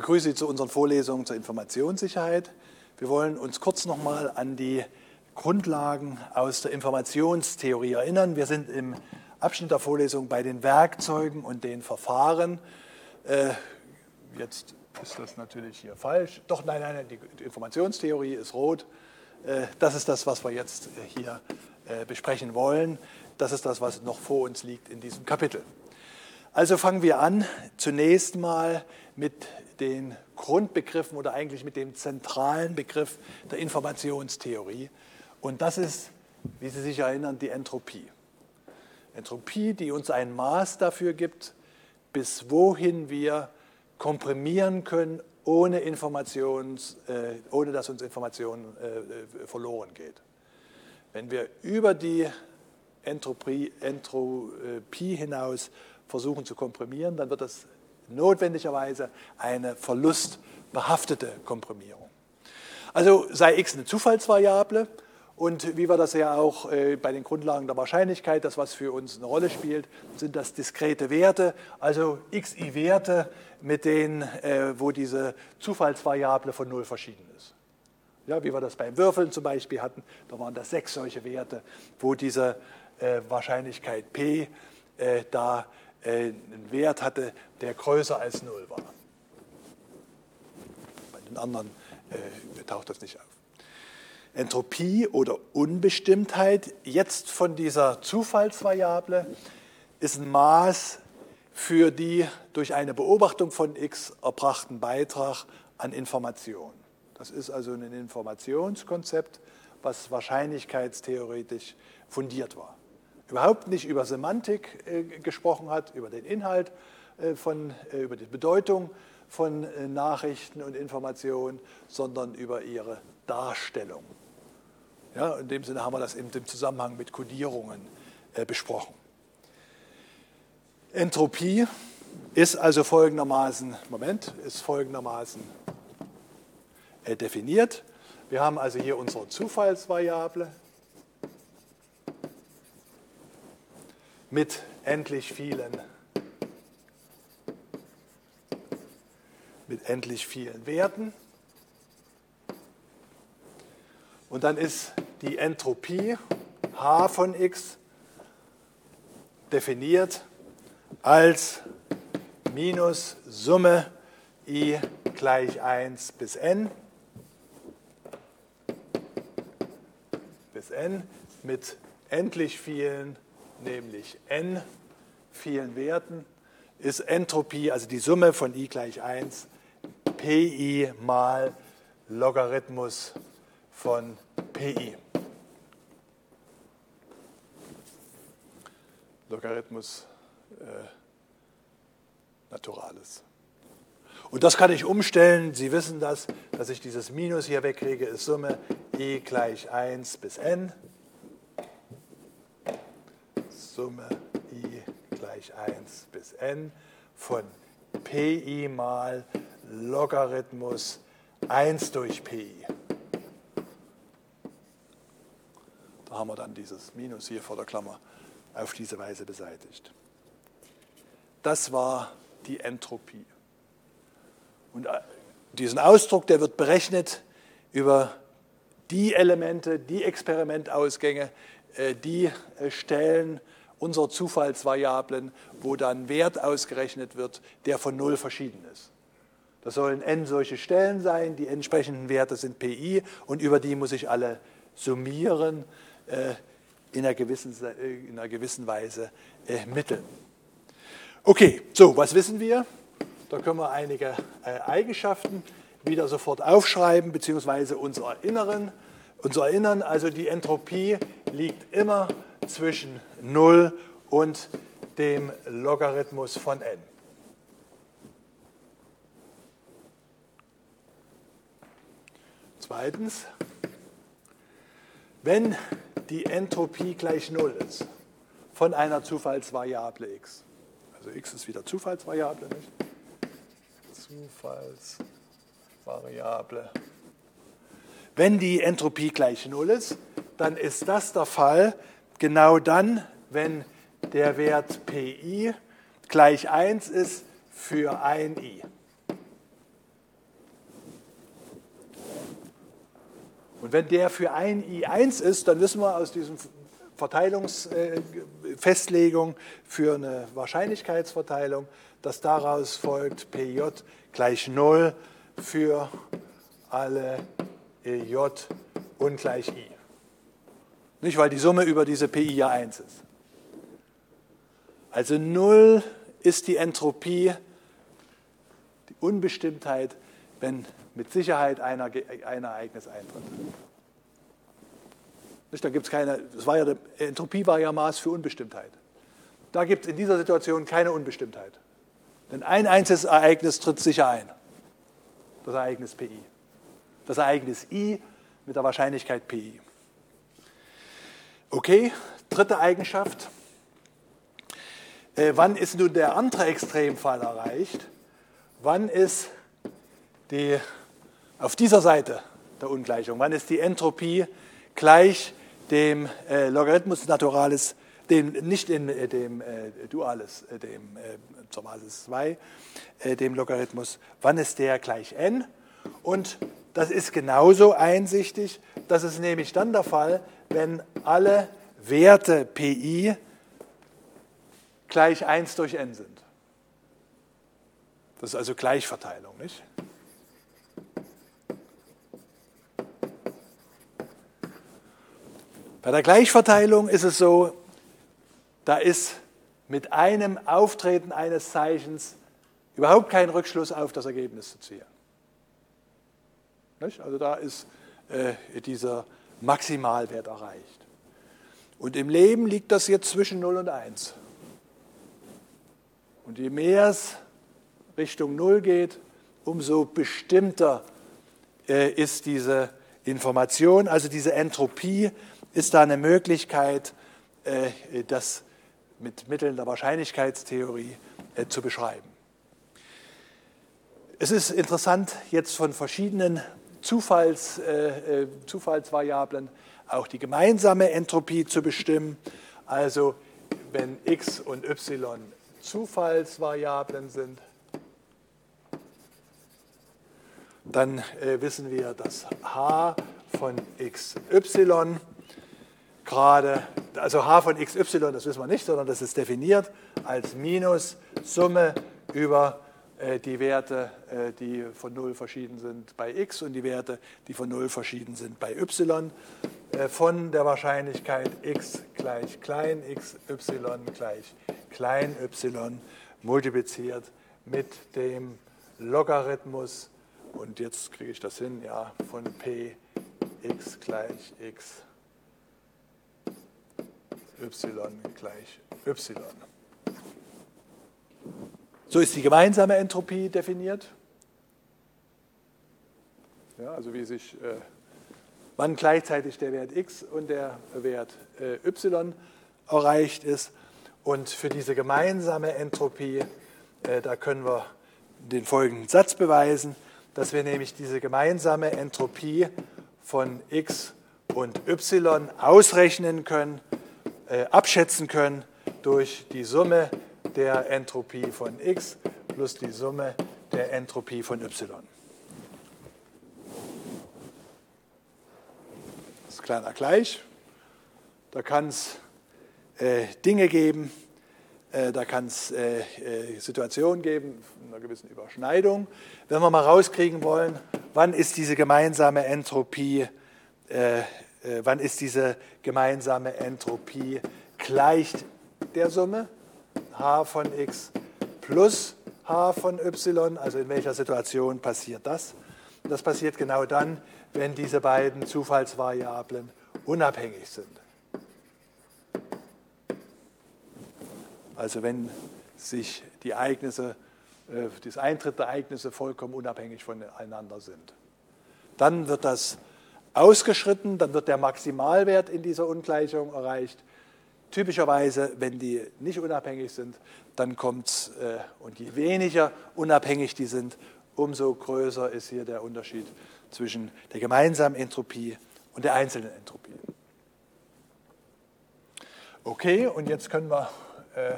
begrüße Sie zu unseren Vorlesungen zur Informationssicherheit. Wir wollen uns kurz nochmal an die Grundlagen aus der Informationstheorie erinnern. Wir sind im Abschnitt der Vorlesung bei den Werkzeugen und den Verfahren. Äh, jetzt ist das natürlich hier falsch. Doch, nein, nein, die Informationstheorie ist rot. Äh, das ist das, was wir jetzt äh, hier besprechen wollen. Das ist das, was noch vor uns liegt in diesem Kapitel. Also fangen wir an, zunächst mal mit den Grundbegriffen oder eigentlich mit dem zentralen Begriff der Informationstheorie. Und das ist, wie Sie sich erinnern, die Entropie. Entropie, die uns ein Maß dafür gibt, bis wohin wir komprimieren können, ohne, Informations, äh, ohne dass uns Information äh, verloren geht. Wenn wir über die Entropie, Entropie hinaus versuchen zu komprimieren, dann wird das notwendigerweise eine verlustbehaftete Komprimierung. Also sei x eine Zufallsvariable und wie wir das ja auch äh, bei den Grundlagen der Wahrscheinlichkeit, das was für uns eine Rolle spielt, sind das diskrete Werte, also xi-Werte, mit denen, äh, wo diese Zufallsvariable von null verschieden ist. Ja, wie wir das beim Würfeln zum Beispiel hatten, da waren das sechs solche Werte, wo diese äh, Wahrscheinlichkeit p da einen Wert hatte, der größer als null war. Bei den anderen taucht das nicht auf. Entropie oder Unbestimmtheit jetzt von dieser Zufallsvariable ist ein Maß für die durch eine Beobachtung von x erbrachten Beitrag an Information. Das ist also ein Informationskonzept, was wahrscheinlichkeitstheoretisch fundiert war. Überhaupt nicht über Semantik äh, gesprochen hat, über den Inhalt äh, von, äh, über die Bedeutung von äh, Nachrichten und Informationen, sondern über ihre Darstellung. Ja, in dem Sinne haben wir das im Zusammenhang mit Kodierungen äh, besprochen. Entropie ist also folgendermaßen, Moment, ist folgendermaßen äh, definiert. Wir haben also hier unsere Zufallsvariable mit endlich vielen mit endlich vielen Werten. Und dann ist die Entropie h von x definiert als minus Summe i gleich 1 bis n bis n mit endlich vielen, nämlich n vielen Werten, ist Entropie, also die Summe von i gleich 1, pi mal Logarithmus von pi. Logarithmus äh, Naturalis. Und das kann ich umstellen. Sie wissen das, dass ich dieses Minus hier wegkriege, ist Summe e gleich 1 bis n. Summe i gleich 1 bis n von pi mal Logarithmus 1 durch pi. Da haben wir dann dieses Minus hier vor der Klammer auf diese Weise beseitigt. Das war die Entropie. Und äh, diesen Ausdruck, der wird berechnet über die Elemente, die Experimentausgänge, äh, die äh, Stellen unserer Zufallsvariablen, wo dann Wert ausgerechnet wird, der von Null verschieden ist. Das sollen n solche Stellen sein, die entsprechenden Werte sind pi und über die muss ich alle summieren äh, in einer gewissen, äh, in einer gewissen Weise äh, mitteln. Okay, so, was wissen wir? Da können wir einige Eigenschaften wieder sofort aufschreiben, beziehungsweise uns erinnern. Uns erinnern, also die Entropie liegt immer zwischen 0 und dem Logarithmus von n. Zweitens, wenn die Entropie gleich 0 ist von einer Zufallsvariable x. Also x ist wieder Zufallsvariable, nicht? Zufallsvariable. Wenn die Entropie gleich 0 ist, dann ist das der Fall Genau dann, wenn der Wert pi gleich 1 ist für ein i. Und wenn der für ein i 1 ist, dann wissen wir aus diesem Verteilungsfestlegung äh, für eine Wahrscheinlichkeitsverteilung, dass daraus folgt PJ gleich 0 für alle j ungleich I. Nicht, weil die Summe über diese PI ja 1 ist. Also 0 ist die Entropie, die Unbestimmtheit, wenn mit Sicherheit ein Ereignis eintritt. Nicht, da gibt es keine, das war ja, Entropie war ja Maß für Unbestimmtheit. Da gibt es in dieser Situation keine Unbestimmtheit. Denn ein einziges Ereignis tritt sicher ein. Das Ereignis PI. Das Ereignis I mit der Wahrscheinlichkeit PI. Okay, dritte Eigenschaft. Äh, wann ist nun der andere Extremfall erreicht? Wann ist die, auf dieser Seite der Ungleichung, wann ist die Entropie gleich dem äh, Logarithmus Naturalis, dem, nicht in äh, dem äh, Dualis, äh, dem äh, zur Basis 2, äh, dem Logarithmus, wann ist der gleich n? Und das ist genauso einsichtig, das ist nämlich dann der Fall, wenn alle Werte pi gleich 1 durch n sind. Das ist also Gleichverteilung, nicht? Bei der Gleichverteilung ist es so, da ist mit einem Auftreten eines Zeichens überhaupt kein Rückschluss auf das Ergebnis zu ziehen. Nicht? Also da ist äh, dieser Maximalwert erreicht. Und im Leben liegt das jetzt zwischen 0 und 1. Und je mehr es Richtung 0 geht, umso bestimmter äh, ist diese Information, also diese Entropie, ist da eine Möglichkeit, äh, das mit Mitteln der Wahrscheinlichkeitstheorie äh, zu beschreiben. Es ist interessant, jetzt von verschiedenen Zufalls, äh, Zufallsvariablen auch die gemeinsame Entropie zu bestimmen. Also wenn x und y Zufallsvariablen sind, dann äh, wissen wir, dass h von xy gerade, also h von xy, das wissen wir nicht, sondern das ist definiert als Minus Summe über äh, die Werte, äh, die von 0 verschieden sind bei x und die Werte, die von 0 verschieden sind bei y, äh, von der Wahrscheinlichkeit x gleich klein xy gleich klein y multipliziert mit dem Logarithmus, und jetzt kriege ich das hin, ja, von p x gleich x y gleich y. So ist die gemeinsame Entropie definiert. Ja, also wie sich, äh, wann gleichzeitig der Wert x und der Wert äh, y erreicht ist. Und für diese gemeinsame Entropie, äh, da können wir den folgenden Satz beweisen, dass wir nämlich diese gemeinsame Entropie von x und y ausrechnen können äh, abschätzen können durch die Summe der Entropie von x plus die Summe der Entropie von y. Das ist ein kleiner Gleich. Da kann es äh, Dinge geben, äh, da kann es äh, äh, Situationen geben, einer gewissen Überschneidung. Wenn wir mal rauskriegen wollen, wann ist diese gemeinsame Entropie äh, äh, wann ist diese gemeinsame Entropie gleich der Summe h von x plus h von y, also in welcher Situation passiert das? Das passiert genau dann, wenn diese beiden Zufallsvariablen unabhängig sind. Also wenn sich die Ereignisse, äh, das Eintritt der Ereignisse vollkommen unabhängig voneinander sind. Dann wird das ausgeschritten, dann wird der Maximalwert in dieser Ungleichung erreicht. Typischerweise, wenn die nicht unabhängig sind, dann kommt es, äh, und je weniger unabhängig die sind, umso größer ist hier der Unterschied zwischen der gemeinsamen Entropie und der einzelnen Entropie. Okay, und jetzt können wir äh,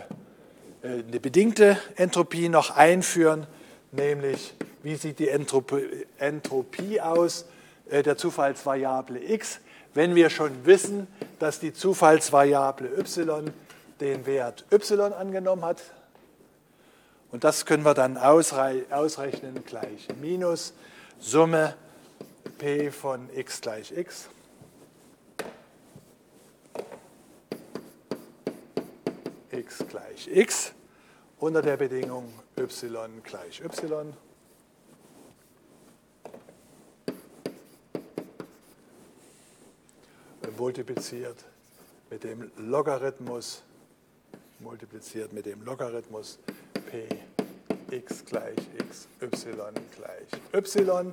äh eine bedingte Entropie noch einführen, nämlich wie sieht die Entropie, aus, äh, der Zufallsvariable x, wenn wir schon wissen, dass die Zufallsvariable y den Wert y angenommen hat. Und das können wir dann ausrechnen gleich minus Summe p von x gleich x. x gleich x unter der Bedingung y gleich y. multipliziert mit dem Logarithmus multipliziert mit dem Logarithmus p x gleich x, y gleich y.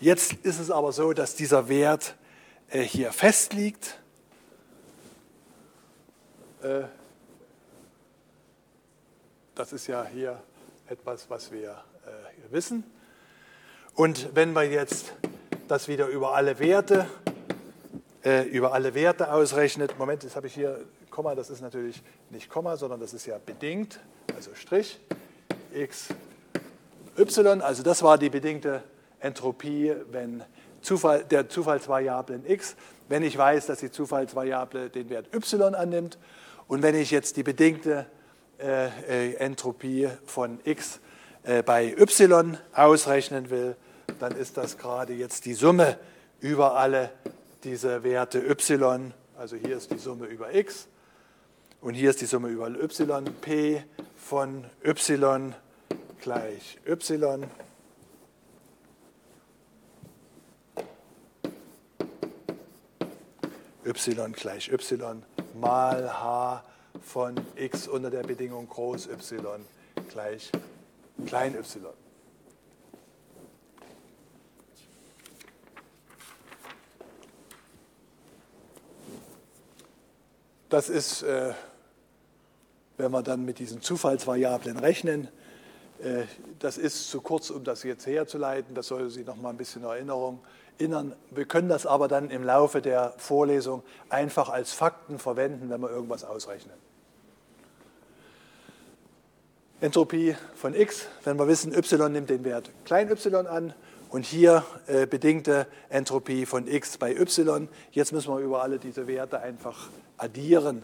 Jetzt ist es aber so, dass dieser Wert äh, hier fest liegt. Äh, das ist ja hier etwas, was wir äh, wissen. Und wenn wir jetzt das wieder über alle Werte, äh, über alle Werte ausrechnet, Moment, jetzt habe ich hier Komma, das ist natürlich nicht Komma, sondern das ist ja bedingt, also Strich, x, y, also das war die bedingte Entropie, wenn Zufall, der Zufallsvariablen x, wenn ich weiß, dass die Zufallsvariable den Wert y annimmt und wenn ich jetzt die bedingte äh, äh, Entropie von x äh, bei y ausrechnen will, dann ist das gerade jetzt die Summe über alle diese Werte y. Also hier ist die Summe über x und hier ist die Summe über y. p von y gleich y. y gleich y mal h von x unter der Bedingung groß y gleich klein y. Das ist, äh, wenn wir dann mit diesen Zufallsvariablen rechnen, äh, das ist zu kurz, um das jetzt herzuleiten. Das soll Sie noch mal ein bisschen in Erinnerung erinnern. Wir können das aber dann im Laufe der Vorlesung einfach als Fakten verwenden, wenn wir irgendwas ausrechnen. Entropie von x, wenn wir wissen, y nimmt den Wert klein y an und hier äh, bedingte Entropie von x bei y. Jetzt müssen wir über alle diese Werte einfach addieren,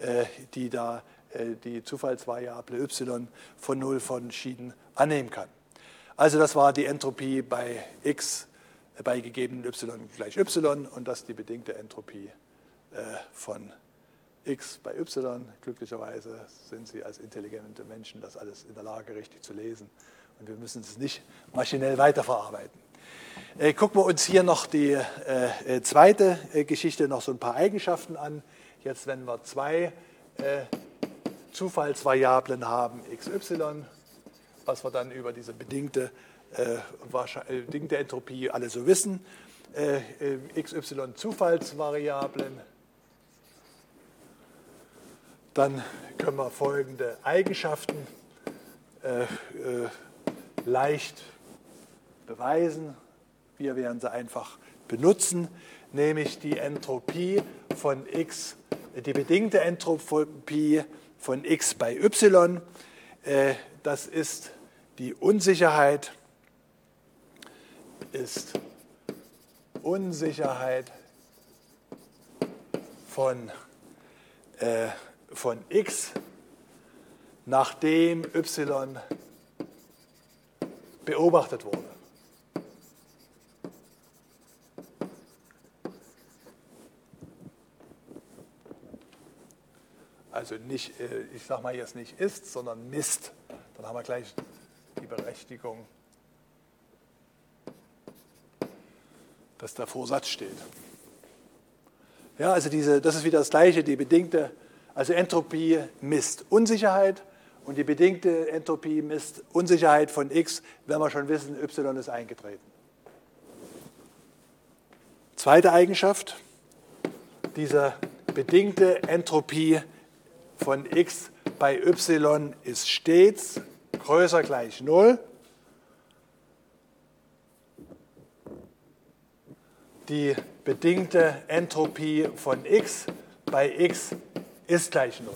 äh, die da äh, die Zufallsvariable y von 0 von Schieden annehmen kann. Also das war die Entropie bei x äh, bei gegebenen y gleich y und das die bedingte Entropie äh, von x bei y. Glücklicherweise sind Sie als intelligente Menschen das alles in der Lage, richtig zu lesen. Und wir müssen es nicht maschinell weiterverarbeiten. Äh, gucken wir uns hier noch die äh, äh zweite Geschichte, noch so ein paar Eigenschaften an. Jetzt, wenn wir zwei Zufallsvariablen haben, x, y, was wir dann über diese bedingte, bedingte Entropie alle so wissen, x, y Zufallsvariablen, dann können wir folgende Eigenschaften äh, äh, leicht beweisen. Wir werden sie einfach benutzen, nämlich die Entropie von x, die bedingte Entropie von x bei y. Äh, das ist die Unsicherheit, ist Unsicherheit von äh, von x, nachdem y beobachtet wurde. Also nicht, äh, ich sage mal jetzt nicht ist, sondern misst. Dann haben wir gleich die Berechtigung, dass der Vorsatz steht. Ja, also diese, das ist wieder das Gleiche, die bedingte also Entropie misst Unsicherheit und die bedingte Entropie misst Unsicherheit von x, wenn wir schon wissen, y ist eingetreten. Zweite Eigenschaft, diese bedingte Entropie von x bei y ist stets größer gleich 0. Die bedingte Entropie von x bei x ist gleich 0.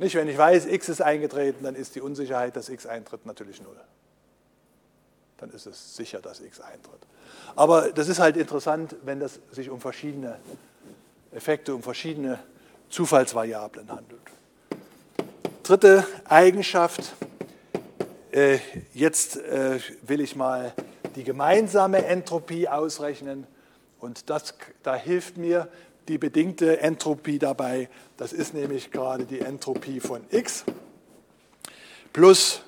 Nicht, wenn ich weiß, x ist eingetreten, dann ist die Unsicherheit, dass x eintritt, natürlich 0. dann ist es sicher, dass x eintritt. Aber das ist halt interessant, wenn es sich um verschiedene Effekte, um verschiedene Zufallsvariablen handelt. Dritte Eigenschaft, äh, jetzt äh, will ich mal die gemeinsame Entropie ausrechnen und das, da hilft mir die bedingte Entropie dabei. Das ist nämlich gerade die Entropie von x plus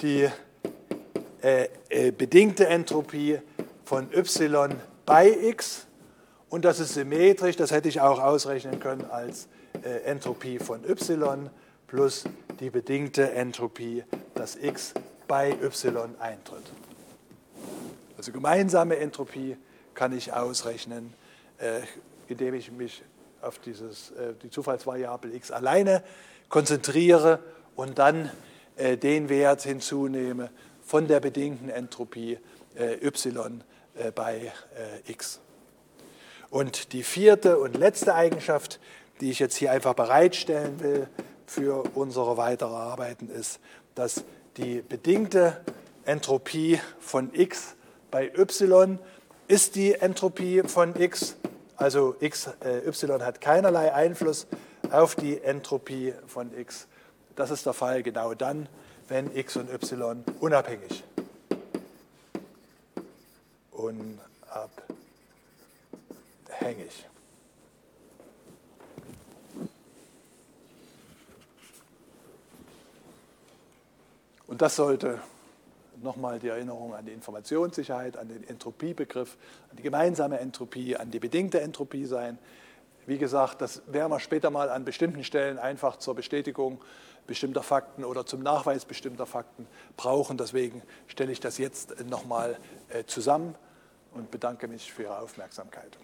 die äh, äh, bedingte Entropie von y bei x. Und das ist symmetrisch, das hätte ich auch ausrechnen können als äh, Entropie von y plus die bedingte Entropie, dass x bei y eintritt. Also gemeinsame Entropie kann ich ausrechnen, äh, indem ich mich auf dieses, äh, die Zufallsvariable x alleine konzentriere und dann äh, den Wert hinzunehme von der bedingten Entropie y bei x. Und die vierte und letzte Eigenschaft, die ich jetzt hier einfach bereitstellen will für unsere weitere Arbeiten, ist, dass die bedingte Entropie von x bei y ist die Entropie von x, also x, äh, y hat keinerlei Einfluss auf die Entropie von x. Das ist der Fall genau dann, wenn x und y unabhängig unabhängig. Und das sollte nochmal die Erinnerung an die Informationssicherheit, an den Entropiebegriff, an die gemeinsame Entropie, an die bedingte Entropie sein. Wie gesagt, das werden wir später mal an bestimmten Stellen einfach zur Bestätigung bestimmter Fakten oder zum Nachweis bestimmter Fakten brauchen. Deswegen stelle ich das jetzt nochmal äh, zusammen und bedanke mich für Ihre Aufmerksamkeit.